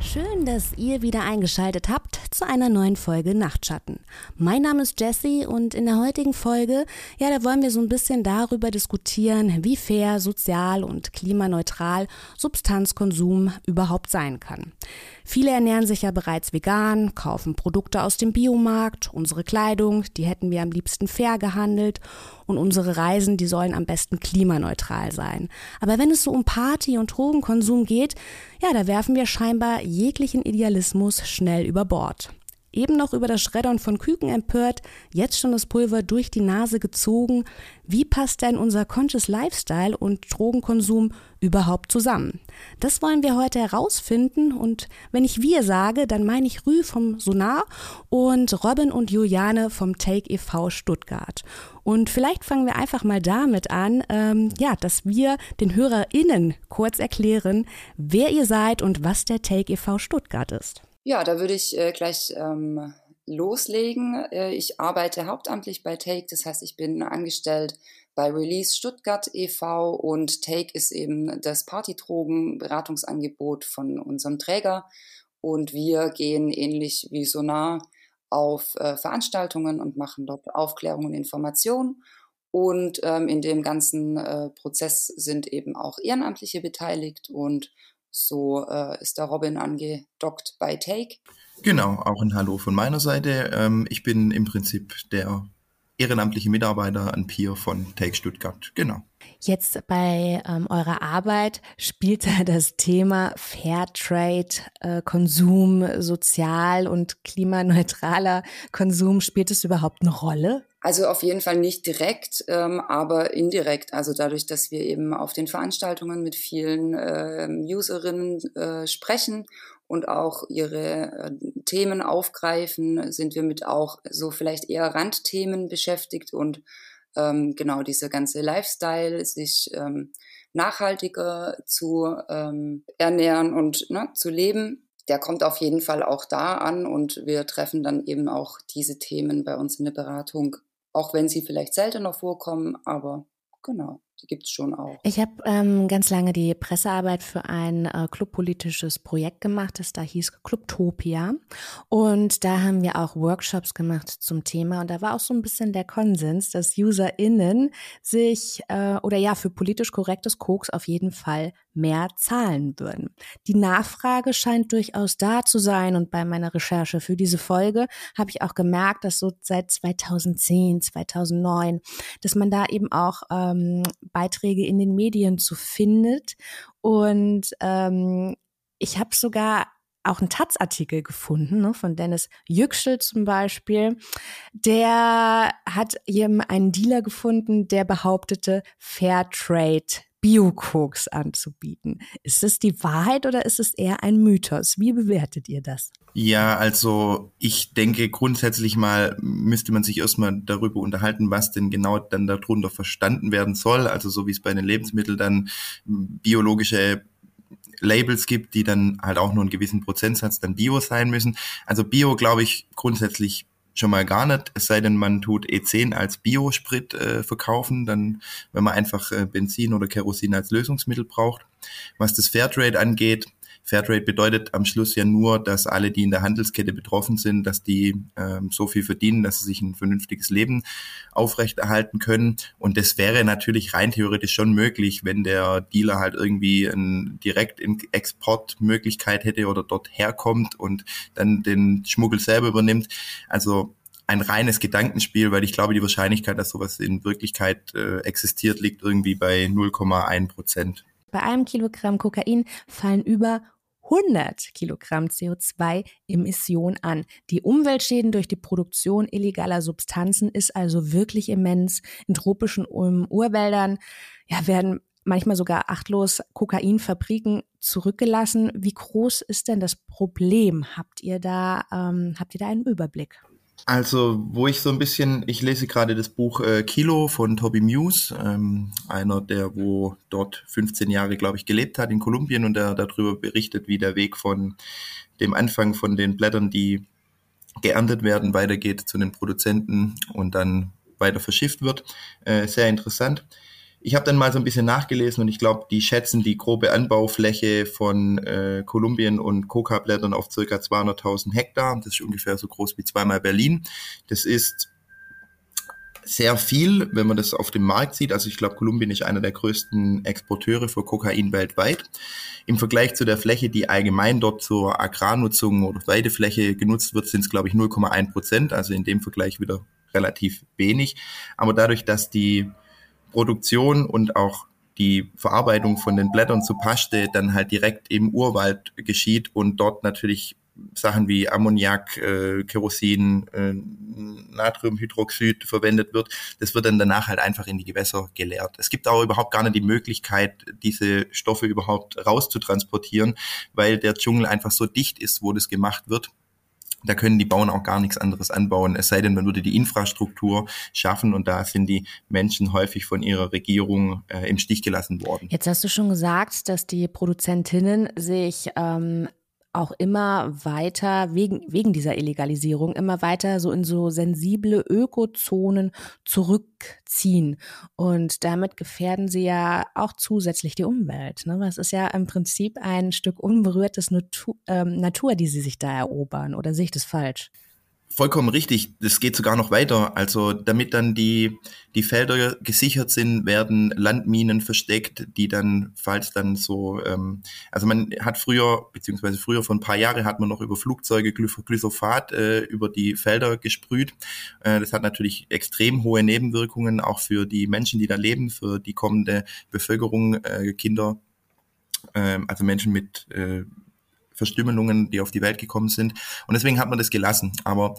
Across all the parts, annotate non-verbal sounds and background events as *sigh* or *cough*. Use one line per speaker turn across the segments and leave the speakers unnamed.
Schön, dass ihr wieder eingeschaltet habt zu einer neuen Folge Nachtschatten. Mein Name ist Jessie und in der heutigen Folge, ja, da wollen wir so ein bisschen darüber diskutieren, wie fair, sozial und klimaneutral Substanzkonsum überhaupt sein kann. Viele ernähren sich ja bereits vegan, kaufen Produkte aus dem Biomarkt, unsere Kleidung, die hätten wir am liebsten fair gehandelt und unsere Reisen, die sollen am besten klimaneutral sein. Aber wenn es so um Party und Drogenkonsum geht, ja, da werfen wir scheinbar jeglichen Idealismus schnell über Bord. Eben noch über das Schreddern von Küken empört, jetzt schon das Pulver durch die Nase gezogen. Wie passt denn unser Conscious Lifestyle und Drogenkonsum überhaupt zusammen? Das wollen wir heute herausfinden und wenn ich wir sage, dann meine ich Rü vom Sonar und Robin und Juliane vom Take e.V. Stuttgart. Und vielleicht fangen wir einfach mal damit an, ähm, ja, dass wir den HörerInnen kurz erklären, wer ihr seid und was der Take e.V. Stuttgart ist.
Ja, da würde ich äh, gleich ähm, loslegen. Äh, ich arbeite hauptamtlich bei Take, das heißt, ich bin angestellt bei Release Stuttgart e.V. und Take ist eben das Partydrogen-Beratungsangebot von unserem Träger. Und wir gehen ähnlich wie Sonar auf äh, Veranstaltungen und machen dort Aufklärung und Information. Und ähm, in dem ganzen äh, Prozess sind eben auch Ehrenamtliche beteiligt und so äh, ist der Robin angedockt bei Take.
Genau, auch ein Hallo von meiner Seite. Ähm, ich bin im Prinzip der ehrenamtliche Mitarbeiter an Peer von Take Stuttgart. Genau.
Jetzt bei ähm, eurer Arbeit spielt da das Thema Fairtrade, äh, Konsum, sozial und klimaneutraler Konsum, spielt es überhaupt eine Rolle?
Also auf jeden Fall nicht direkt, ähm, aber indirekt. Also dadurch, dass wir eben auf den Veranstaltungen mit vielen äh, Userinnen äh, sprechen und auch ihre äh, Themen aufgreifen, sind wir mit auch so vielleicht eher Randthemen beschäftigt und ähm, genau dieser ganze Lifestyle, sich ähm, nachhaltiger zu ähm, ernähren und ne, zu leben, der kommt auf jeden Fall auch da an. Und wir treffen dann eben auch diese Themen bei uns in der Beratung auch wenn sie vielleicht seltener vorkommen, aber genau die gibt es schon auch.
Ich habe ähm, ganz lange die Pressearbeit für ein äh, clubpolitisches Projekt gemacht, das da hieß Clubtopia. Und da haben wir auch Workshops gemacht zum Thema. Und da war auch so ein bisschen der Konsens, dass UserInnen sich äh, oder ja für politisch korrektes Koks auf jeden Fall mehr zahlen würden. Die Nachfrage scheint durchaus da zu sein. Und bei meiner Recherche für diese Folge habe ich auch gemerkt, dass so seit 2010, 2009, dass man da eben auch ähm, Beiträge in den Medien zu findet. Und ähm, ich habe sogar auch einen Taz-Artikel gefunden, ne, von Dennis Yüksel zum Beispiel. Der hat hier einen Dealer gefunden, der behauptete, Fairtrade Bio-Koks anzubieten. Ist es die Wahrheit oder ist es eher ein Mythos? Wie bewertet ihr das?
Ja, also ich denke grundsätzlich mal müsste man sich erstmal darüber unterhalten, was denn genau dann darunter verstanden werden soll. Also so wie es bei den Lebensmitteln dann biologische Labels gibt, die dann halt auch nur einen gewissen Prozentsatz dann Bio sein müssen. Also Bio, glaube ich, grundsätzlich schon mal gar nicht, es sei denn, man tut E10 als Biosprit äh, verkaufen, dann, wenn man einfach äh, Benzin oder Kerosin als Lösungsmittel braucht. Was das Fairtrade angeht, Fairtrade bedeutet am Schluss ja nur, dass alle, die in der Handelskette betroffen sind, dass die ähm, so viel verdienen, dass sie sich ein vernünftiges Leben aufrechterhalten können. Und das wäre natürlich rein theoretisch schon möglich, wenn der Dealer halt irgendwie ein direkt Exportmöglichkeit hätte oder dort herkommt und dann den Schmuggel selber übernimmt. Also ein reines Gedankenspiel, weil ich glaube, die Wahrscheinlichkeit, dass sowas in Wirklichkeit äh, existiert, liegt irgendwie bei 0,1 Prozent.
Bei einem Kilogramm Kokain fallen über 100 Kilogramm CO2-Emission an. Die Umweltschäden durch die Produktion illegaler Substanzen ist also wirklich immens. In tropischen Urwäldern ja, werden manchmal sogar achtlos Kokainfabriken zurückgelassen. Wie groß ist denn das Problem? Habt ihr da, ähm, habt ihr da einen Überblick?
Also, wo ich so ein bisschen, ich lese gerade das Buch äh, Kilo von Toby Muse, ähm, einer, der wo dort 15 Jahre, glaube ich, gelebt hat in Kolumbien und der darüber berichtet, wie der Weg von dem Anfang von den Blättern, die geerntet werden, weitergeht zu den Produzenten und dann weiter verschifft wird. Äh, sehr interessant. Ich habe dann mal so ein bisschen nachgelesen und ich glaube, die schätzen die grobe Anbaufläche von äh, Kolumbien und Coca-Blättern auf circa 200.000 Hektar. Das ist ungefähr so groß wie zweimal Berlin. Das ist sehr viel, wenn man das auf dem Markt sieht. Also ich glaube, Kolumbien ist einer der größten Exporteure für Kokain weltweit. Im Vergleich zu der Fläche, die allgemein dort zur Agrarnutzung oder Weidefläche genutzt wird, sind es, glaube ich, 0,1 Prozent. Also in dem Vergleich wieder relativ wenig. Aber dadurch, dass die Produktion und auch die Verarbeitung von den Blättern zu Paste dann halt direkt im Urwald geschieht und dort natürlich Sachen wie Ammoniak, äh, Kerosin, äh, Natriumhydroxid verwendet wird, das wird dann danach halt einfach in die Gewässer geleert. Es gibt auch überhaupt gar nicht die Möglichkeit, diese Stoffe überhaupt rauszutransportieren, weil der Dschungel einfach so dicht ist, wo das gemacht wird. Da können die Bauern auch gar nichts anderes anbauen, es sei denn, man würde die Infrastruktur schaffen und da sind die Menschen häufig von ihrer Regierung äh, im Stich gelassen worden.
Jetzt hast du schon gesagt, dass die Produzentinnen sich ähm, auch immer weiter, wegen, wegen dieser Illegalisierung, immer weiter so in so sensible Ökozonen zurückziehen. Und damit gefährden sie ja auch zusätzlich die Umwelt. Ne? Das ist ja im Prinzip ein Stück unberührtes Natur, ähm, Natur, die sie sich da erobern. Oder sehe ich das falsch?
Vollkommen richtig. Das geht sogar noch weiter. Also damit dann die, die Felder gesichert sind, werden Landminen versteckt, die dann, falls dann so, ähm, also man hat früher, beziehungsweise früher vor ein paar Jahren hat man noch über Flugzeuge Glyphosat äh, über die Felder gesprüht. Äh, das hat natürlich extrem hohe Nebenwirkungen, auch für die Menschen, die da leben, für die kommende Bevölkerung, äh, Kinder, äh, also Menschen mit äh, Verstümmelungen, die auf die Welt gekommen sind. Und deswegen hat man das gelassen. Aber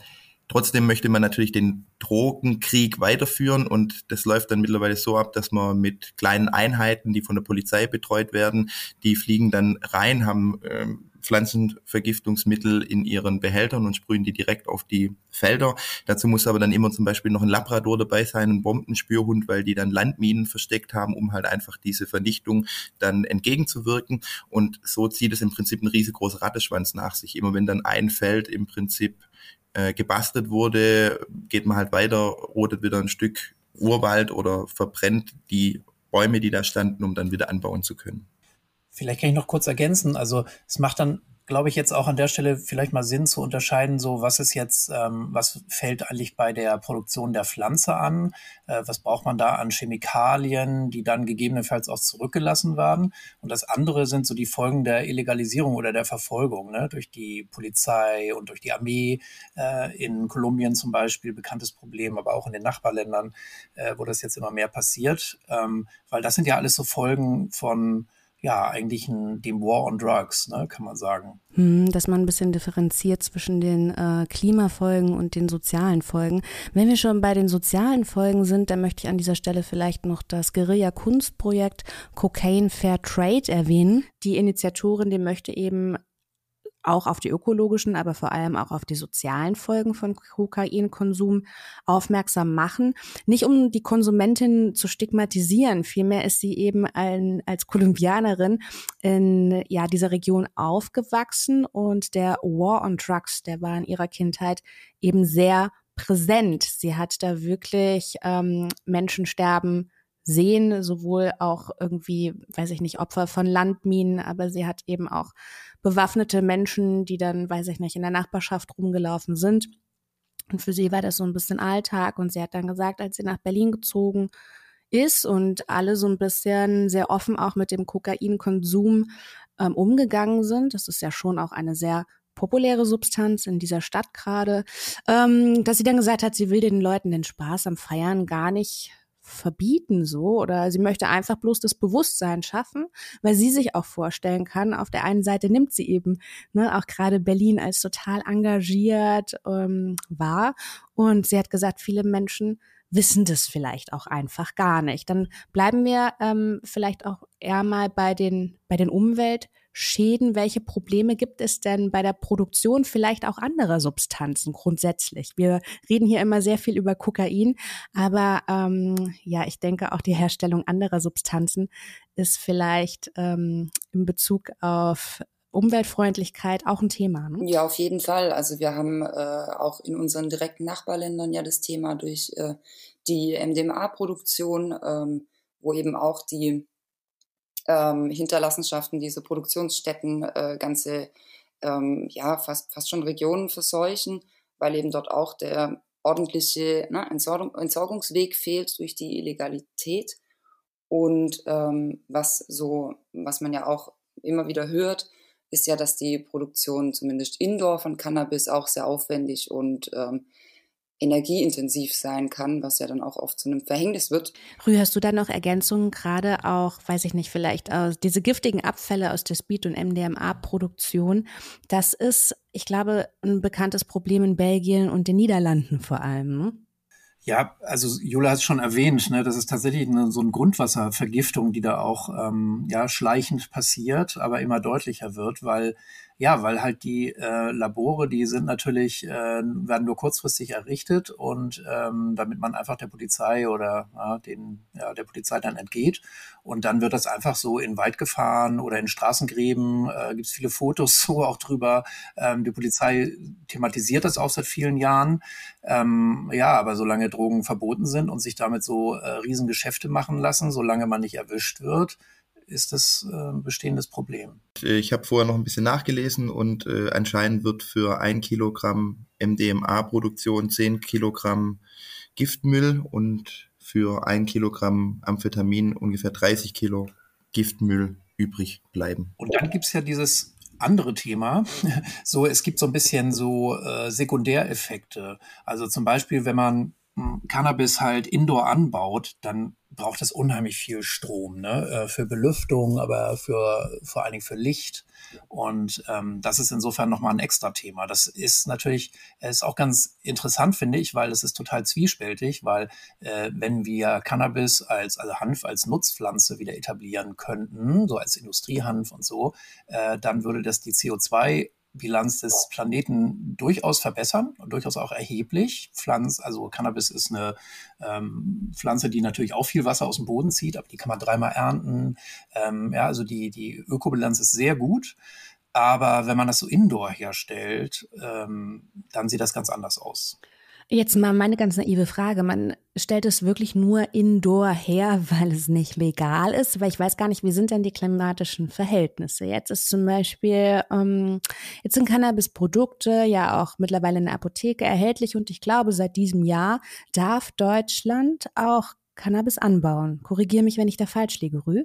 Trotzdem möchte man natürlich den Drogenkrieg weiterführen und das läuft dann mittlerweile so ab, dass man mit kleinen Einheiten, die von der Polizei betreut werden, die fliegen dann rein, haben ähm, Pflanzenvergiftungsmittel in ihren Behältern und sprühen die direkt auf die Felder. Dazu muss aber dann immer zum Beispiel noch ein Labrador dabei sein, ein Bombenspürhund, weil die dann Landminen versteckt haben, um halt einfach diese Vernichtung dann entgegenzuwirken. Und so zieht es im Prinzip ein riesengroßer Ratteschwanz nach sich. Immer wenn dann ein Feld im Prinzip äh, gebastelt wurde, geht man halt weiter, rodet wieder ein Stück Urwald oder verbrennt die Bäume, die da standen, um dann wieder anbauen zu können.
Vielleicht kann ich noch kurz ergänzen. Also es macht dann, glaube ich, jetzt auch an der Stelle vielleicht mal Sinn zu unterscheiden, so was ist jetzt, ähm, was fällt eigentlich bei der Produktion der Pflanze an? Äh, was braucht man da an Chemikalien, die dann gegebenenfalls auch zurückgelassen werden? Und das andere sind so die Folgen der Illegalisierung oder der Verfolgung ne? durch die Polizei und durch die Armee äh, in Kolumbien zum Beispiel, bekanntes Problem, aber auch in den Nachbarländern, äh, wo das jetzt immer mehr passiert. Ähm, weil das sind ja alles so Folgen von ja, eigentlich ein, dem War on Drugs, ne, kann man sagen.
Hm, dass man ein bisschen differenziert zwischen den äh, Klimafolgen und den sozialen Folgen. Wenn wir schon bei den sozialen Folgen sind, dann möchte ich an dieser Stelle vielleicht noch das Guerilla-Kunstprojekt Cocaine Fair Trade erwähnen. Die Initiatorin, die möchte eben auch auf die ökologischen, aber vor allem auch auf die sozialen Folgen von Kokainkonsum aufmerksam machen. Nicht um die Konsumentin zu stigmatisieren, vielmehr ist sie eben ein, als Kolumbianerin in ja, dieser Region aufgewachsen und der War on Drugs, der war in ihrer Kindheit eben sehr präsent. Sie hat da wirklich ähm, Menschen sterben sehen, sowohl auch irgendwie, weiß ich nicht, Opfer von Landminen, aber sie hat eben auch bewaffnete Menschen, die dann, weiß ich nicht, in der Nachbarschaft rumgelaufen sind. Und für sie war das so ein bisschen Alltag. Und sie hat dann gesagt, als sie nach Berlin gezogen ist und alle so ein bisschen sehr offen auch mit dem Kokainkonsum ähm, umgegangen sind, das ist ja schon auch eine sehr populäre Substanz in dieser Stadt gerade, ähm, dass sie dann gesagt hat, sie will den Leuten den Spaß am Feiern gar nicht verbieten so oder sie möchte einfach bloß das Bewusstsein schaffen, weil sie sich auch vorstellen kann, auf der einen Seite nimmt sie eben ne, auch gerade Berlin als total engagiert ähm, wahr und sie hat gesagt, viele Menschen wissen das vielleicht auch einfach gar nicht. Dann bleiben wir ähm, vielleicht auch eher mal bei den, bei den Umwelt- Schäden? Welche Probleme gibt es denn bei der Produktion vielleicht auch anderer Substanzen grundsätzlich? Wir reden hier immer sehr viel über Kokain, aber ähm, ja, ich denke auch die Herstellung anderer Substanzen ist vielleicht ähm, in Bezug auf Umweltfreundlichkeit auch ein Thema. Ne?
Ja, auf jeden Fall. Also wir haben äh, auch in unseren direkten Nachbarländern ja das Thema durch äh, die MDMA-Produktion, ähm, wo eben auch die ähm, Hinterlassenschaften, diese Produktionsstätten, äh, ganze, ähm, ja, fast, fast schon Regionen verseuchen, weil eben dort auch der ordentliche ne, Entsorgung, Entsorgungsweg fehlt durch die Illegalität. Und ähm, was so, was man ja auch immer wieder hört, ist ja, dass die Produktion zumindest indoor von Cannabis auch sehr aufwendig und ähm, energieintensiv sein kann, was ja dann auch oft zu einem Verhängnis wird.
Rü, hast du da noch Ergänzungen, gerade auch, weiß ich nicht, vielleicht aus diese giftigen Abfälle aus der Speed- und MDMA-Produktion? Das ist, ich glaube, ein bekanntes Problem in Belgien und den Niederlanden vor allem. Ne?
Ja, also Jula hat es schon erwähnt, ne, das ist tatsächlich eine, so eine Grundwasservergiftung, die da auch ähm, ja schleichend passiert, aber immer deutlicher wird, weil ja, weil halt die äh, Labore, die sind natürlich, äh, werden nur kurzfristig errichtet und ähm, damit man einfach der Polizei oder ja, den, ja, der Polizei dann entgeht. Und dann wird das einfach so in Wald gefahren oder in Straßengräben. Äh, Gibt es viele Fotos *laughs* so auch drüber. Ähm, die Polizei thematisiert das auch seit vielen Jahren. Ähm, ja, aber solange Drogen verboten sind und sich damit so äh, Riesengeschäfte machen lassen, solange man nicht erwischt wird, ist das ein bestehendes Problem.
Ich habe vorher noch ein bisschen nachgelesen und äh, anscheinend wird für ein Kilogramm MDMA-Produktion 10 Kilogramm Giftmüll und für ein Kilogramm Amphetamin ungefähr 30 Kilo Giftmüll übrig bleiben.
Und dann gibt es ja dieses andere Thema. *laughs* So, es gibt so ein bisschen so äh, Sekundäreffekte. Also zum Beispiel, wenn man Cannabis halt indoor anbaut, dann braucht es unheimlich viel Strom, ne? Äh, für Belüftung, aber für vor allen Dingen für Licht. Und ähm, das ist insofern nochmal ein extra Thema. Das ist natürlich, ist auch ganz interessant, finde ich, weil es ist total zwiespältig, weil äh, wenn wir Cannabis als, also Hanf als Nutzpflanze wieder etablieren könnten, so als Industriehanf und so, äh, dann würde das die CO2 Bilanz des Planeten durchaus verbessern und durchaus auch erheblich. Pflanz, also Cannabis ist eine ähm, Pflanze, die natürlich auch viel Wasser aus dem Boden zieht, aber die kann man dreimal ernten. Ähm, ja, also die, die Ökobilanz ist sehr gut. Aber wenn man das so indoor herstellt, ähm, dann sieht das ganz anders aus.
Jetzt mal meine ganz naive Frage. Man stellt es wirklich nur indoor her, *laughs* weil es nicht legal ist, weil ich weiß gar nicht, wie sind denn die klimatischen Verhältnisse? Jetzt ist zum Beispiel, ähm, jetzt sind Cannabis-Produkte ja auch mittlerweile in der Apotheke erhältlich und ich glaube, seit diesem Jahr darf Deutschland auch Cannabis anbauen. Korrigiere mich, wenn ich da falsch liege, Rü.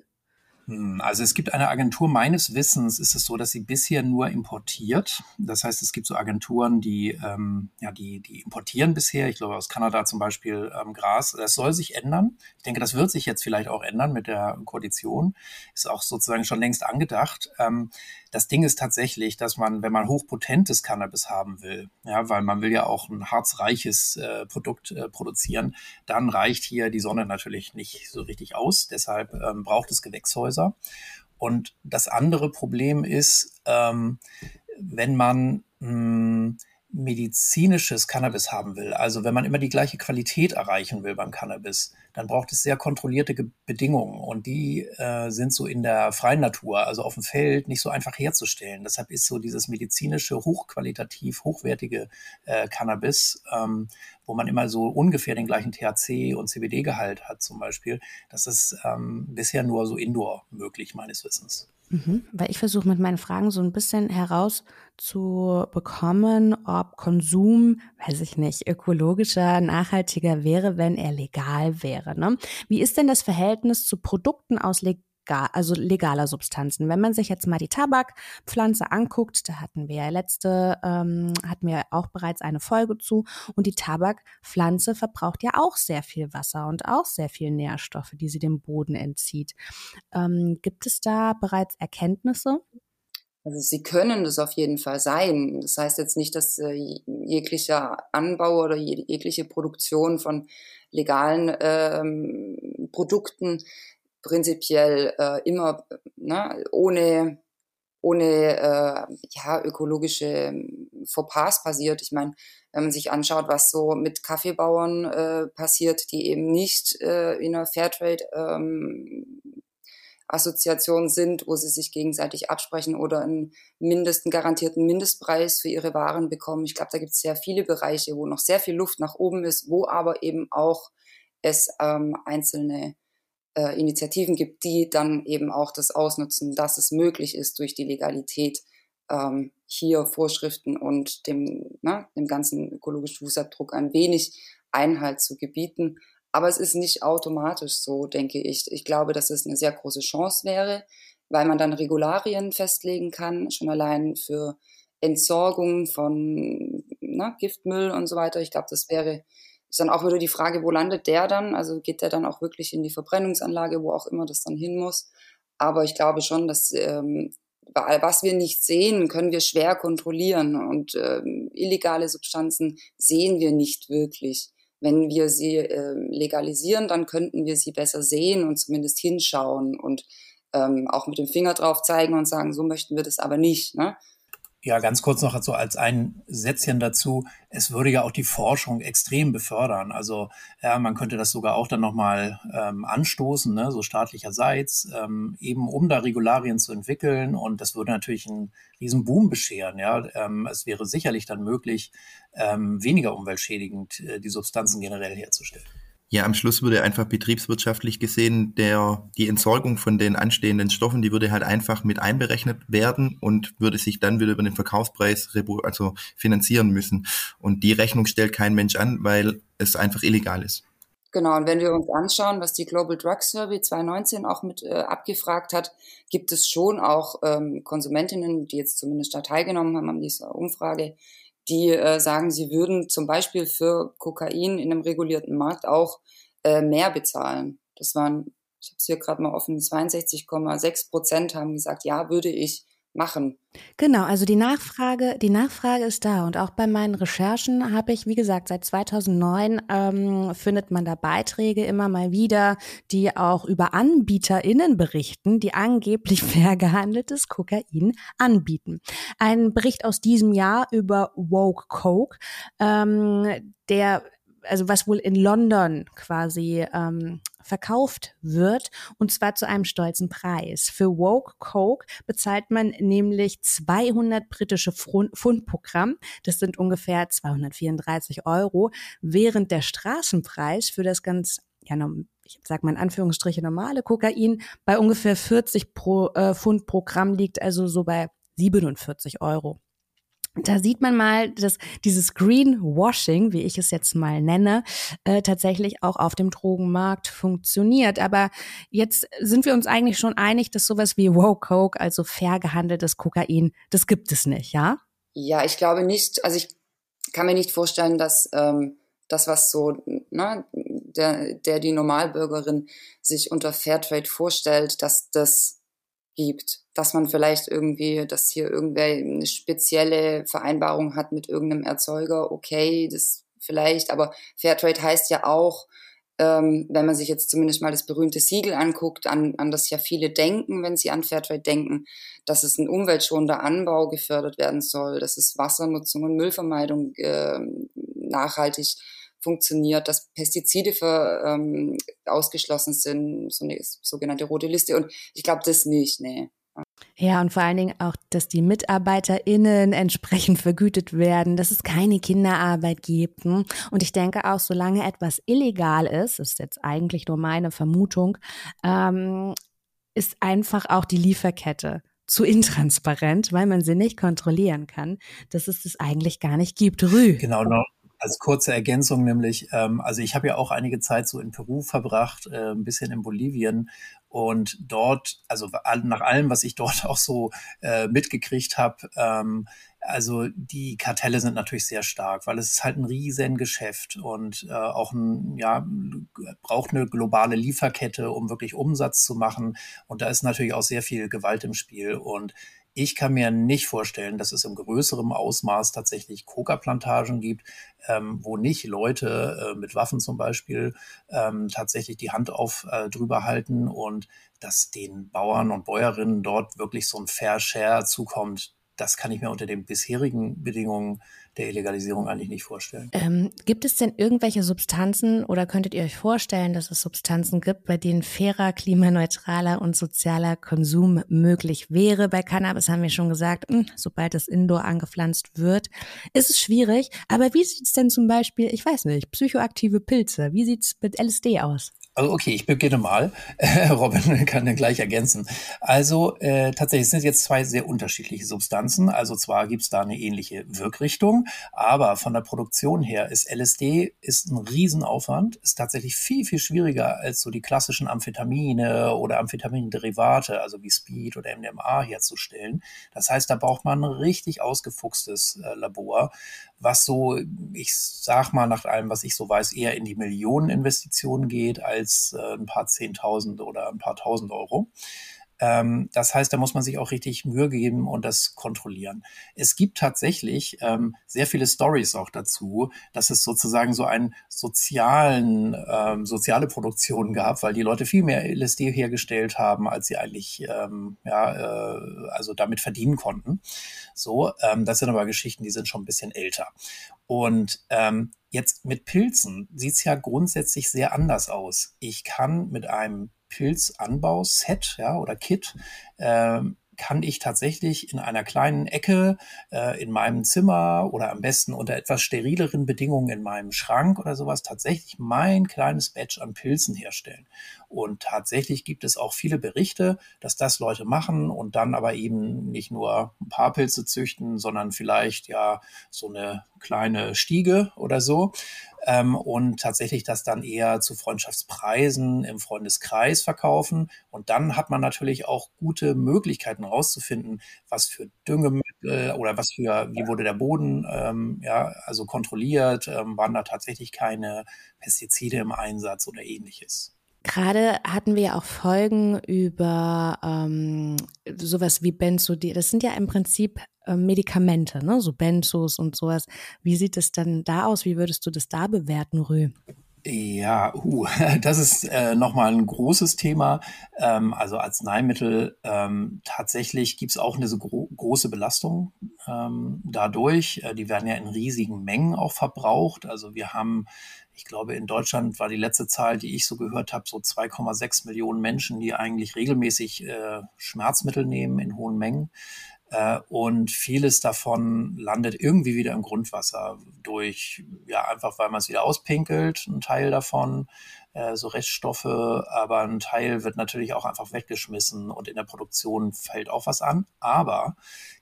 Hm, also es gibt eine Agentur, meines Wissens ist es so, dass sie bisher nur importiert. Das heißt, es gibt so Agenturen, die, ähm, ja, die, die importieren bisher, ich glaube aus Kanada zum Beispiel ähm, Gras. Das soll sich ändern. Ich denke, das wird sich jetzt vielleicht auch ändern mit der Koalition. Ist auch sozusagen schon längst angedacht. Ähm, das Ding ist tatsächlich, dass man, wenn man hochpotentes Cannabis haben will, ja, weil man will ja auch ein harzreiches äh, Produkt äh, produzieren, dann reicht hier die Sonne natürlich nicht so richtig aus. Deshalb ähm, braucht es Gewächshäuser. Und das andere Problem ist, ähm, wenn man mh, hm, medizinisches Cannabis haben will, also wenn man immer die gleiche Qualität erreichen will beim Cannabis, dann braucht es sehr kontrollierte Bedingungen und die äh, sind so in der freien Natur, also auf dem Feld, nicht so einfach herzustellen. Deshalb ist so dieses medizinische, hochqualitativ, hochwertige äh, Cannabis, ähm, wo man immer so ungefähr den gleichen THC und CBD-Gehalt hat zum Beispiel, das ist ähm, bisher nur so indoor möglich, meines Wissens.
Mhm, weil ich versuche mit meinen Fragen so ein bisschen herauszubekommen, ob Konsum, weiß ich nicht, ökologischer, nachhaltiger wäre, wenn er legal wäre. Ne? Wie ist denn das Verhältnis zu Produkten aus legal also legaler Substanzen. Wenn man sich jetzt mal die Tabakpflanze anguckt, da hatten wir ja letzte, ähm, hatten wir auch bereits eine Folge zu, und die Tabakpflanze verbraucht ja auch sehr viel Wasser und auch sehr viel Nährstoffe, die sie dem Boden entzieht. Ähm, gibt es da bereits Erkenntnisse?
Also sie können das auf jeden Fall sein. Das heißt jetzt nicht, dass äh, jeglicher Anbau oder jegliche Produktion von legalen ähm, Produkten prinzipiell äh, immer ne, ohne ohne äh, ja, ökologische ähm, Fauxpas passiert. Ich meine, wenn man sich anschaut, was so mit Kaffeebauern äh, passiert, die eben nicht äh, in einer Fairtrade ähm, sind, wo sie sich gegenseitig absprechen oder einen mindesten garantierten Mindestpreis für ihre Waren bekommen. Ich glaube, da gibt es sehr viele Bereiche, wo noch sehr viel Luft nach oben ist, wo aber eben auch es ähm, einzelne äh, Initiativen gibt, die dann eben auch das ausnutzen, dass es möglich ist, durch die Legalität ähm, hier Vorschriften und dem, ne, dem ganzen ökologischen Fußabdruck ein wenig Einhalt zu gebieten. Aber es ist nicht automatisch so, denke ich. Ich glaube, dass es eine sehr große Chance wäre, weil man dann Regularien festlegen kann, schon allein für Entsorgung von ne, Giftmüll und so weiter. Ich glaube, das wäre ist dann auch wieder die Frage, wo landet der dann? Also geht der dann auch wirklich in die Verbrennungsanlage, wo auch immer das dann hin muss? Aber ich glaube schon, dass ähm, was wir nicht sehen, können wir schwer kontrollieren und ähm, illegale Substanzen sehen wir nicht wirklich. Wenn wir sie äh, legalisieren, dann könnten wir sie besser sehen und zumindest hinschauen und ähm, auch mit dem Finger drauf zeigen und sagen, so möchten wir das aber nicht. Ne?
Ja, ganz kurz noch so als ein Sätzchen dazu. Es würde ja auch die Forschung extrem befördern. Also ja, man könnte das sogar auch dann nochmal ähm, anstoßen, ne, so staatlicherseits, ähm, eben um da Regularien zu entwickeln. Und das würde natürlich einen riesen Boom bescheren. Ja, ähm, es wäre sicherlich dann möglich, ähm, weniger umweltschädigend äh, die Substanzen generell herzustellen.
Ja, am Schluss würde einfach betriebswirtschaftlich gesehen der, die Entsorgung von den anstehenden Stoffen, die würde halt einfach mit einberechnet werden und würde sich dann wieder über den Verkaufspreis also finanzieren müssen. Und die Rechnung stellt kein Mensch an, weil es einfach illegal ist.
Genau, und wenn wir uns anschauen, was die Global Drug Survey 2019 auch mit äh, abgefragt hat, gibt es schon auch ähm, Konsumentinnen, die jetzt zumindest da teilgenommen haben an dieser Umfrage, die äh, sagen, sie würden zum Beispiel für Kokain in einem regulierten Markt auch äh, mehr bezahlen. Das waren, ich habe es hier gerade mal offen, 62,6 Prozent haben gesagt, ja, würde ich machen.
Genau, also die Nachfrage, die Nachfrage ist da und auch bei meinen Recherchen habe ich, wie gesagt, seit 2009 ähm, findet man da Beiträge immer mal wieder, die auch über AnbieterInnen berichten, die angeblich *laughs* fair gehandeltes Kokain anbieten. Ein Bericht aus diesem Jahr über Woke Coke, ähm, der also was wohl in London quasi ähm, verkauft wird und zwar zu einem stolzen Preis. Für Woke Coke bezahlt man nämlich 200 britische Pfund pro Gramm. Das sind ungefähr 234 Euro, während der Straßenpreis für das ganz ja, ich sag mal in Anführungsstriche normale Kokain bei ungefähr 40 pro, äh, Pfund pro Gramm liegt, also so bei 47 Euro da sieht man mal, dass dieses Greenwashing, wie ich es jetzt mal nenne, äh, tatsächlich auch auf dem Drogenmarkt funktioniert. Aber jetzt sind wir uns eigentlich schon einig, dass sowas wie Wow Coke, also fair gehandeltes Kokain, das gibt es nicht, ja?
Ja, ich glaube nicht. Also ich kann mir nicht vorstellen, dass ähm, das, was so ne, der, der die Normalbürgerin sich unter Fairtrade vorstellt, dass das gibt, dass man vielleicht irgendwie, dass hier irgendwer eine spezielle Vereinbarung hat mit irgendeinem Erzeuger, okay, das vielleicht, aber Fairtrade heißt ja auch, ähm, wenn man sich jetzt zumindest mal das berühmte Siegel anguckt, an, an das ja viele denken, wenn sie an Fairtrade denken, dass es ein umweltschonender Anbau gefördert werden soll, dass es Wassernutzung und Müllvermeidung äh, nachhaltig funktioniert, dass Pestizide für, ähm, ausgeschlossen sind, so eine sogenannte rote Liste. Und ich glaube das nicht, nee.
Ja, und vor allen Dingen auch, dass die MitarbeiterInnen entsprechend vergütet werden, dass es keine Kinderarbeit gibt. Hm? Und ich denke auch, solange etwas illegal ist, ist jetzt eigentlich nur meine Vermutung, ähm, ist einfach auch die Lieferkette zu intransparent, weil man sie nicht kontrollieren kann, dass es das eigentlich gar nicht gibt. Rü.
Genau, noch, als kurze Ergänzung nämlich, ähm, also ich habe ja auch einige Zeit so in Peru verbracht, äh, ein bisschen in Bolivien und dort, also nach allem, was ich dort *laughs* auch so äh, mitgekriegt habe, ähm, also die Kartelle sind natürlich sehr stark, weil es ist halt ein riesen Geschäft und äh, auch ein, ja, braucht eine globale Lieferkette, um wirklich Umsatz zu machen. Und da ist natürlich auch sehr viel Gewalt im Spiel. Und ich kann mir nicht vorstellen, dass es im größeren Ausmaß tatsächlich Coca-Plantagen gibt, ähm, wo nicht Leute äh, mit Waffen zum Beispiel ähm, tatsächlich die Hand auf äh, drüber halten und dass den Bauern und Bäuerinnen dort wirklich so ein Fair Share zukommt, das kann ich mir unter den bisherigen Bedingungen der Illegalisierung eigentlich nicht vorstellen.
Ähm, gibt es denn irgendwelche Substanzen oder könntet ihr euch vorstellen, dass es Substanzen gibt, bei denen fairer, klimaneutraler und sozialer Konsum möglich wäre? Bei Cannabis haben wir schon gesagt, mh, hm, sobald es indoor angepflanzt wird, ist es schwierig. Aber wie sieht es denn zum Beispiel, ich weiß nicht, psychoaktive Pilze, wie sieht es mit LSD aus?
Also okay, ich beginne mal. *laughs* Robin kann dann gleich ergänzen. Also äh, tatsächlich sind jetzt zwei sehr unterschiedliche Substanzen. Also zwar gibt es da eine ähnliche Wirkrichtung, aber von der Produktion her ist LSD ist ein Riesenaufwand, ist tatsächlich viel, viel schwieriger als so die klassischen Amphetamine oder Amphetamindderivate, also wie Speed oder MDMA herzustellen. Das heißt, da braucht man ein richtig ausgefuchstes äh, Labor, was so, ich sag mal nach allem, was ich so weiß, eher in die Millioneninvestitionen geht als äh, ein paar Zehntausend oder ein paar Tausend Euro. Ähm, das heißt, da muss man sich auch richtig Mühe geben und das kontrollieren. Es gibt tatsächlich ähm, sehr viele Stories auch dazu, dass es sozusagen so einen sozialen, ähm, soziale Produktion gab, weil die Leute viel mehr LSD hergestellt haben, als sie eigentlich ähm, ja, äh, also damit verdienen konnten. So, ähm, das sind aber Geschichten, die sind schon ein bisschen älter. Und ähm, jetzt mit Pilzen sieht's ja grundsätzlich sehr anders aus. Ich kann mit einem Pilzanbauset ja, oder Kit ähm, kann ich tatsächlich in einer kleinen Ecke äh, in meinem Zimmer oder am besten unter etwas sterileren Bedingungen in meinem Schrank oder sowas tatsächlich mein kleines Batch an Pilzen herstellen. Und tatsächlich gibt es auch viele Berichte, dass das Leute machen und dann aber eben nicht nur ein paar Pilze züchten, sondern vielleicht ja so eine kleine Stiege oder so ähm, und tatsächlich das dann eher zu Freundschaftspreisen im Freundeskreis verkaufen. Und dann hat man natürlich auch gute Möglichkeiten rauszufinden, was für Düngemittel oder was für, wie wurde der Boden, ähm, ja, also kontrolliert, ähm, waren da tatsächlich keine Pestizide im Einsatz oder ähnliches.
Gerade hatten wir ja auch Folgen über ähm, sowas wie Benzodiazepine. Das sind ja im Prinzip äh, Medikamente, ne? so Benzos und sowas. Wie sieht es denn da aus? Wie würdest du das da bewerten, Rü?
Ja, uh, *laughs* das ist äh, nochmal ein großes Thema. Ähm, also Arzneimittel, ähm, tatsächlich gibt's auch eine so gro große Belastung ähm, dadurch. Äh, die werden ja in riesigen Mengen auch verbraucht. Also wir haben ich glaube, in Deutschland war die letzte Zahl, die ich so gehört habe, so 2,6 Millionen Menschen, die eigentlich regelmäßig äh, Schmerzmittel nehmen in hohen Mengen. Äh, und vieles davon landet irgendwie wieder im Grundwasser durch, ja, einfach weil man es wieder auspinkelt, ein Teil davon, äh, so Reststoffe, aber ein Teil wird natürlich auch einfach weggeschmissen und in der Produktion fällt auch was an. Aber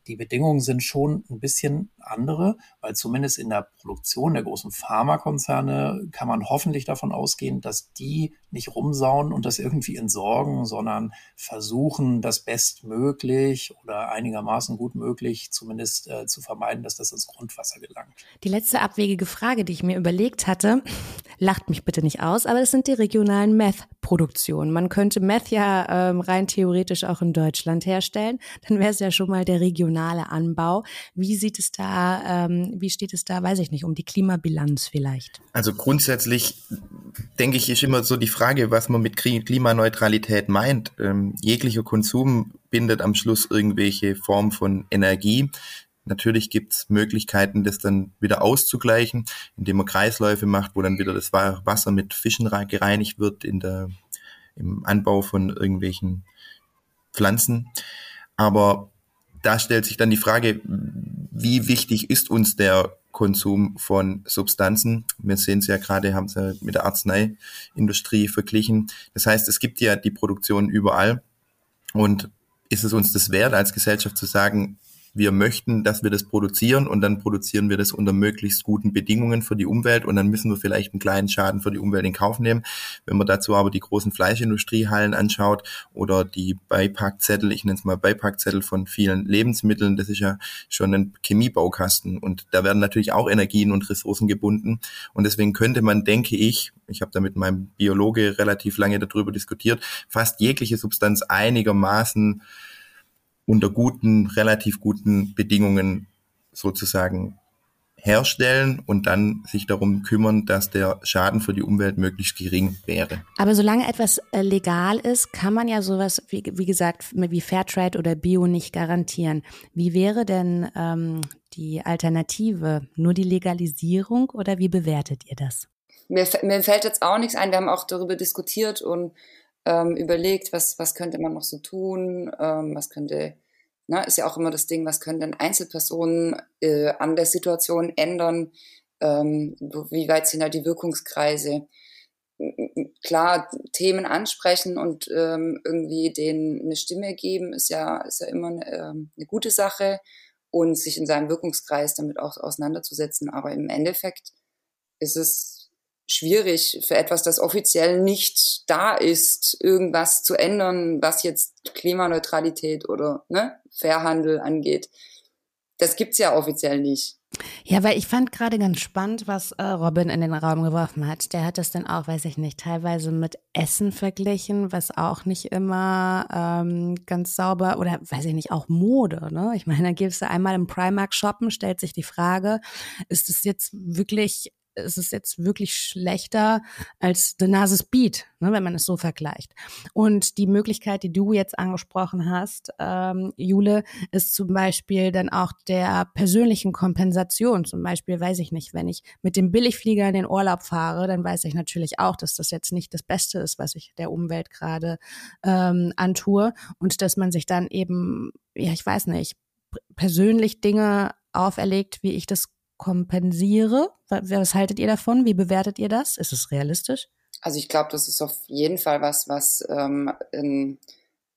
die Bedingungen sind schon ein bisschen andere, weil zumindest in der Produktion der großen Pharmakonzerne kann man hoffentlich davon ausgehen, dass die nicht rumsauen und das irgendwie entsorgen, sondern versuchen, das bestmöglich oder einigermaßen gut möglich zumindest äh, zu vermeiden, dass das ins Grundwasser gelangt.
Die letzte abwegige Frage, die ich mir überlegt hatte, lacht mich bitte nicht aus, aber das sind die regionalen Meth-Produktionen. Man könnte Meth ja ähm, rein theoretisch auch in Deutschland herstellen. Dann wäre es ja schon mal der regionale Anbau. Wie sieht es da, ähm, wie steht es da, weiß ich nicht, um die Klimabilanz vielleicht?
Also grundsätzlich denke ich, ist immer so die Frage, was man mit Klimaneutralität meint. Ähm, jeglicher Konsum bindet am Schluss irgendwelche Form von Energie. Natürlich gibt es Möglichkeiten, das dann wieder auszugleichen, indem man Kreisläufe macht, wo dann wieder das Wasser mit Fischen gereinigt wird in der, im Anbau von irgendwelchen Pflanzen. Aber da stellt sich dann die Frage, wie wichtig ist uns der Konsum von Substanzen? Wir sehen es ja gerade, haben es ja mit der Arzneiindustrie verglichen. Das heißt, es gibt ja die Produktion überall. Und ist es uns das wert, als Gesellschaft zu sagen, wir möchten, dass wir das produzieren und dann produzieren wir das unter möglichst guten Bedingungen für die Umwelt und dann müssen wir vielleicht einen kleinen Schaden für die Umwelt in Kauf nehmen. Wenn man dazu aber die großen Fleischindustriehallen anschaut oder die Beipackzettel, ich nenne es mal Beipackzettel von vielen Lebensmitteln, das ist ja schon ein Chemiebaukasten und da werden natürlich auch Energien und Ressourcen gebunden und deswegen könnte man, denke ich, ich habe da mit meinem Biologe relativ lange darüber diskutiert, fast jegliche Substanz einigermaßen unter guten, relativ guten Bedingungen sozusagen herstellen und dann sich darum kümmern, dass der Schaden für die Umwelt möglichst gering wäre.
Aber solange etwas äh, legal ist, kann man ja sowas, wie, wie gesagt, wie Fairtrade oder Bio nicht garantieren. Wie wäre denn ähm, die Alternative? Nur die Legalisierung oder wie bewertet ihr das?
Mir, mir fällt jetzt auch nichts ein. Wir haben auch darüber diskutiert und ähm, überlegt, was, was könnte man noch so tun, ähm, was könnte Ne, ist ja auch immer das Ding, was können denn Einzelpersonen äh, an der Situation ändern? Ähm, wie weit sind da die Wirkungskreise? Klar, Themen ansprechen und ähm, irgendwie denen eine Stimme geben, ist ja, ist ja immer eine, ähm, eine gute Sache und sich in seinem Wirkungskreis damit auch auseinanderzusetzen. Aber im Endeffekt ist es schwierig für etwas, das offiziell nicht da ist, irgendwas zu ändern, was jetzt Klimaneutralität oder ne, Fairhandel angeht. Das gibt's ja offiziell nicht.
Ja, weil ich fand gerade ganz spannend, was äh, Robin in den Raum geworfen hat. Der hat das dann auch, weiß ich nicht, teilweise mit Essen verglichen, was auch nicht immer ähm, ganz sauber oder weiß ich nicht, auch Mode. Ne? Ich meine, da gehst du einmal im Primark shoppen, stellt sich die Frage, ist es jetzt wirklich ist es jetzt wirklich schlechter als The Nases Beat, ne, wenn man es so vergleicht. Und die Möglichkeit, die du jetzt angesprochen hast, ähm, Jule, ist zum Beispiel dann auch der persönlichen Kompensation. Zum Beispiel weiß ich nicht, wenn ich mit dem Billigflieger in den Urlaub fahre, dann weiß ich natürlich auch, dass das jetzt nicht das Beste ist, was ich der Umwelt gerade ähm, antue. Und dass man sich dann eben, ja, ich weiß nicht, persönlich Dinge auferlegt, wie ich das kompensiere. Was haltet ihr davon? Wie bewertet ihr das? Ist es realistisch?
Also ich glaube, das ist auf jeden Fall was, was ähm, ein,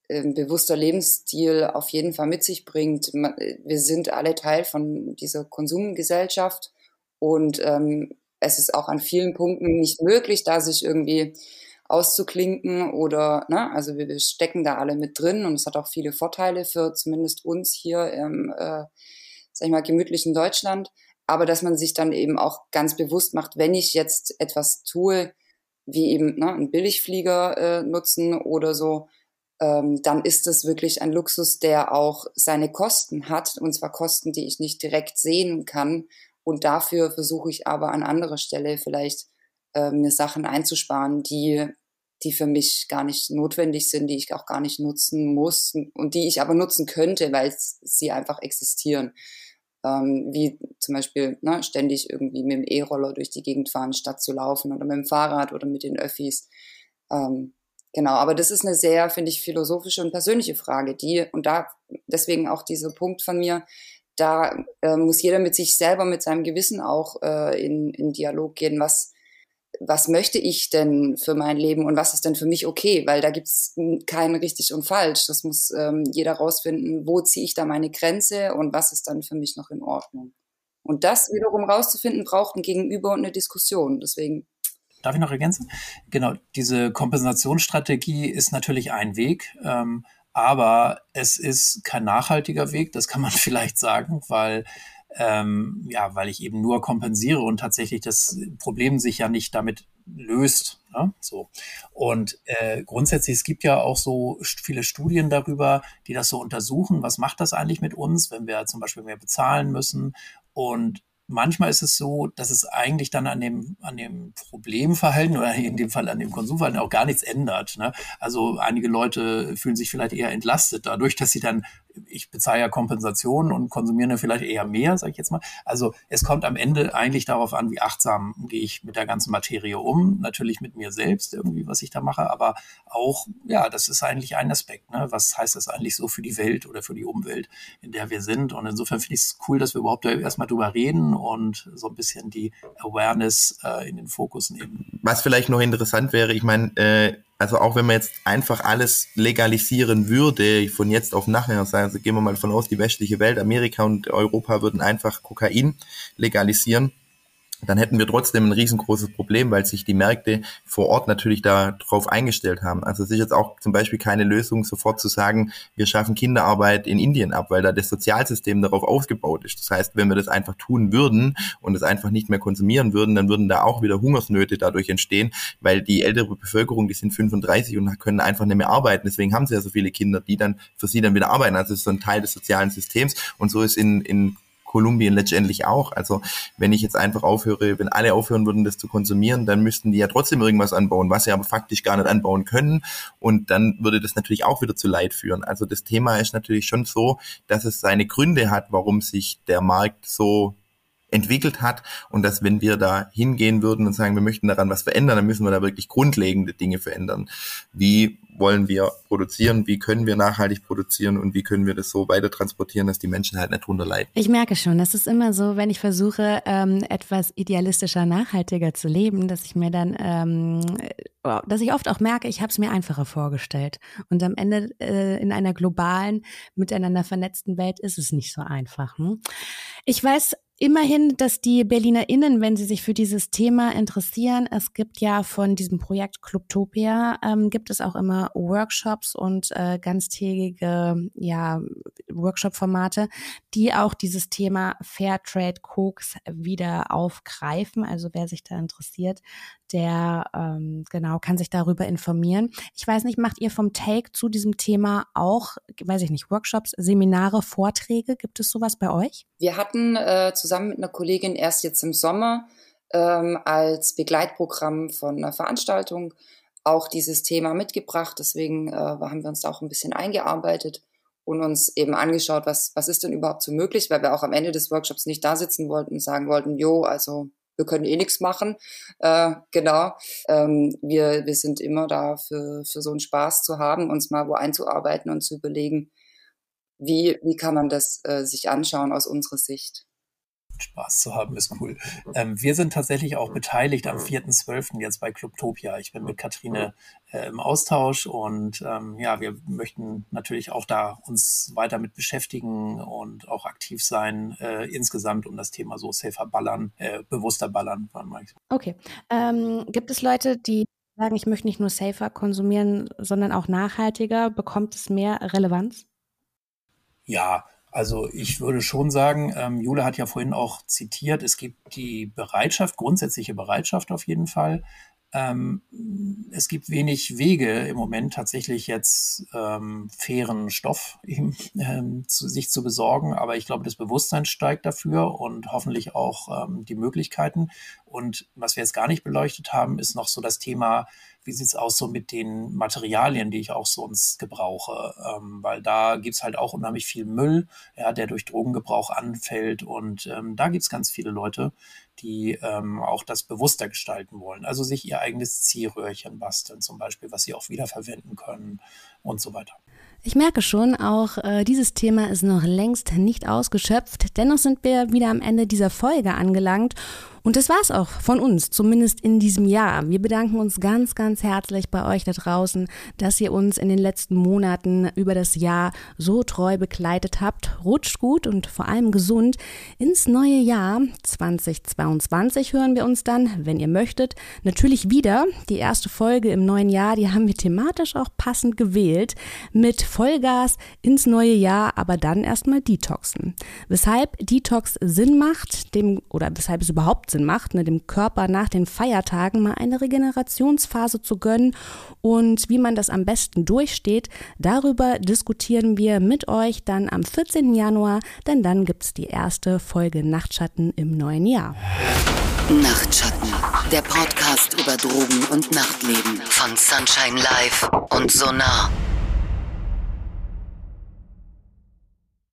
ein bewusster Lebensstil auf jeden Fall mit sich bringt. Wir sind alle Teil von dieser Konsumgesellschaft und ähm, es ist auch an vielen Punkten nicht möglich, da sich irgendwie auszuklinken oder, ne, also wir, wir stecken da alle mit drin und es hat auch viele Vorteile für zumindest uns hier im, äh, sag ich mal, gemütlichen Deutschland aber dass man sich dann eben auch ganz bewusst macht, wenn ich jetzt etwas tue, wie eben ne, einen Billigflieger äh, nutzen oder so, ähm, dann ist das wirklich ein Luxus, der auch seine Kosten hat, und zwar Kosten, die ich nicht direkt sehen kann. Und dafür versuche ich aber an anderer Stelle vielleicht äh, mir Sachen einzusparen, die, die für mich gar nicht notwendig sind, die ich auch gar nicht nutzen muss und die ich aber nutzen könnte, weil sie einfach existieren ähm, wie zum Beispiel ne, ständig irgendwie mit dem E-Roller durch die Gegend fahren, statt zu laufen oder mit dem Fahrrad oder mit den Öffis. Ähm, genau, aber das ist eine sehr, finde ich, philosophische und persönliche Frage, die, und da deswegen auch dieser Punkt von mir, da äh, muss jeder mit sich selber, mit seinem Gewissen auch äh, in, in Dialog gehen, was, was möchte ich denn für mein Leben und was ist denn für mich okay? Weil da gibt's kein richtig und falsch. Das muss ähm, jeder rausfinden, wo ziehe ich da meine Grenze und was ist dann für mich noch in Ordnung. Und das wiederum rauszufinden, braucht ein Gegenüber und eine Diskussion. Deswegen.
Darf ich noch ergänzen? Genau, diese Kompensationsstrategie ist natürlich ein Weg. Ähm, aber es ist kein nachhaltiger Weg, das kann man *laughs* vielleicht sagen, weil ähm, ja, weil ich eben nur kompensiere und tatsächlich das Problem sich ja nicht damit löst. Ne? So. Und äh, grundsätzlich, es gibt ja auch so viele Studien darüber, die das so untersuchen. Was macht das eigentlich mit uns, wenn wir zum Beispiel mehr bezahlen müssen? Und manchmal ist es so, dass es eigentlich dann an dem, an dem Problemverhalten oder in dem Fall an dem Konsumverhalten auch gar nichts ändert. Ne? Also einige Leute fühlen sich vielleicht eher entlastet dadurch, dass sie dann ich bezahle ja Kompensationen und konsumiere vielleicht eher mehr, sage ich jetzt mal. Also es kommt am Ende eigentlich darauf an, wie achtsam gehe ich mit der ganzen Materie um. Natürlich mit mir selbst irgendwie, was ich da mache, aber auch, ja, das ist eigentlich ein Aspekt. Ne? Was heißt das eigentlich so für die Welt oder für die Umwelt, in der wir sind? Und insofern finde ich es cool, dass wir überhaupt erstmal drüber reden und so ein bisschen die Awareness äh, in den Fokus nehmen.
Was vielleicht noch interessant wäre, ich meine, äh, also auch wenn man jetzt einfach alles legalisieren würde, von jetzt auf nachher, also gehen wir mal von aus, die westliche Welt, Amerika und Europa würden einfach Kokain legalisieren dann hätten wir trotzdem ein riesengroßes Problem, weil sich die Märkte vor Ort natürlich darauf eingestellt haben. Also es ist jetzt auch zum Beispiel keine Lösung, sofort zu sagen, wir schaffen Kinderarbeit in Indien ab, weil da das Sozialsystem darauf ausgebaut ist. Das heißt, wenn wir das einfach tun würden und es einfach nicht mehr konsumieren würden, dann würden da auch wieder Hungersnöte dadurch entstehen, weil die ältere Bevölkerung, die sind 35 und können einfach nicht mehr arbeiten. Deswegen haben sie ja so viele Kinder, die dann für sie dann wieder arbeiten. Also es ist so ein Teil des sozialen Systems und so ist in, in Kolumbien letztendlich auch. Also wenn ich jetzt einfach aufhöre, wenn alle aufhören würden, das zu konsumieren, dann müssten die ja trotzdem irgendwas anbauen, was sie aber faktisch gar nicht anbauen können. Und dann würde das natürlich auch wieder zu Leid führen. Also das Thema ist natürlich schon so, dass es seine Gründe hat, warum sich der Markt so entwickelt hat und dass wenn wir da hingehen würden und sagen, wir möchten daran was verändern, dann müssen wir da wirklich grundlegende Dinge verändern. Wie wollen wir produzieren, wie können wir nachhaltig produzieren und wie können wir das so weiter transportieren, dass die Menschen halt nicht drunter leiden.
Ich merke schon, das ist immer so, wenn ich versuche, ähm, etwas idealistischer, nachhaltiger zu leben, dass ich mir dann, ähm, dass ich oft auch merke, ich habe es mir einfacher vorgestellt. Und am Ende äh, in einer globalen, miteinander vernetzten Welt ist es nicht so einfach. Hm? Ich weiß immerhin, dass die BerlinerInnen, wenn sie sich für dieses Thema interessieren, es gibt ja von diesem Projekt Clubtopia, ähm, gibt es auch immer Workshops und äh, ganztägige ja, Workshop-Formate, die auch dieses Thema Fairtrade Cooks wieder aufgreifen. Also wer sich da interessiert, der ähm, genau kann sich darüber informieren. Ich weiß nicht, macht ihr vom Take zu diesem Thema auch, weiß ich nicht, Workshops, Seminare, Vorträge? Gibt es sowas bei euch?
Wir hatten äh, zusammen mit einer Kollegin erst jetzt im Sommer ähm, als Begleitprogramm von einer Veranstaltung auch dieses Thema mitgebracht. Deswegen äh, haben wir uns da auch ein bisschen eingearbeitet und uns eben angeschaut, was, was ist denn überhaupt so möglich, weil wir auch am Ende des Workshops nicht da sitzen wollten und sagen wollten, jo, also wir können eh nichts machen. Äh, genau. Ähm, wir, wir sind immer da für, für so einen Spaß zu haben, uns mal wo einzuarbeiten und zu überlegen, wie, wie kann man das äh, sich anschauen aus unserer Sicht.
Spaß zu haben, ist cool. Ähm, wir sind tatsächlich auch beteiligt am 4.12. jetzt bei Clubtopia. Ich bin mit Katrine äh, im Austausch und ähm, ja, wir möchten natürlich auch da uns weiter mit beschäftigen und auch aktiv sein, äh, insgesamt um das Thema so safer ballern, äh, bewusster ballern.
Okay. Ähm, gibt es Leute, die sagen, ich möchte nicht nur safer konsumieren, sondern auch nachhaltiger? Bekommt es mehr Relevanz?
Ja, also ich würde schon sagen, ähm, Jule hat ja vorhin auch zitiert, es gibt die Bereitschaft, grundsätzliche Bereitschaft auf jeden Fall. Ähm, es gibt wenig Wege im Moment tatsächlich jetzt ähm, fairen Stoff *laughs* ähm, zu, sich zu besorgen, aber ich glaube, das Bewusstsein steigt dafür und hoffentlich auch ähm, die Möglichkeiten. Und was wir jetzt gar nicht beleuchtet haben, ist noch so das Thema wie sieht's aus so mit den Materialien, die ich auch sonst gebrauche? Ähm, weil da gibt's halt auch unheimlich viel Müll, ja, der durch Drogengebrauch anfällt. Und ähm, da gibt's ganz viele Leute, die ähm, auch das bewusster gestalten wollen. Also sich ihr eigenes Ziehröhrchen basteln, zum Beispiel, was sie auch wiederverwenden können und so weiter.
Ich merke schon, auch äh, dieses Thema ist noch längst nicht ausgeschöpft. Dennoch sind wir wieder am Ende dieser Folge angelangt. Und das war's auch von uns, zumindest in diesem Jahr. Wir bedanken uns ganz, ganz herzlich bei euch da draußen, dass ihr uns in den letzten Monaten über das Jahr so treu begleitet habt. Rutscht gut und vor allem gesund ins neue Jahr 2022 hören wir uns dann, wenn ihr möchtet, natürlich wieder. Die erste Folge im neuen Jahr, die haben wir thematisch auch passend gewählt mit Vollgas ins neue Jahr, aber dann erstmal Detoxen. Weshalb Detox Sinn macht, dem oder weshalb es überhaupt Sinn macht, ne, dem Körper nach den Feiertagen mal eine Regenerationsphase zu gönnen und wie man das am besten durchsteht, darüber diskutieren wir mit euch dann am 14. Januar, denn dann gibt es die erste Folge Nachtschatten im neuen Jahr.
Nachtschatten, der Podcast über Drogen und Nachtleben von Sunshine Live und Sonar.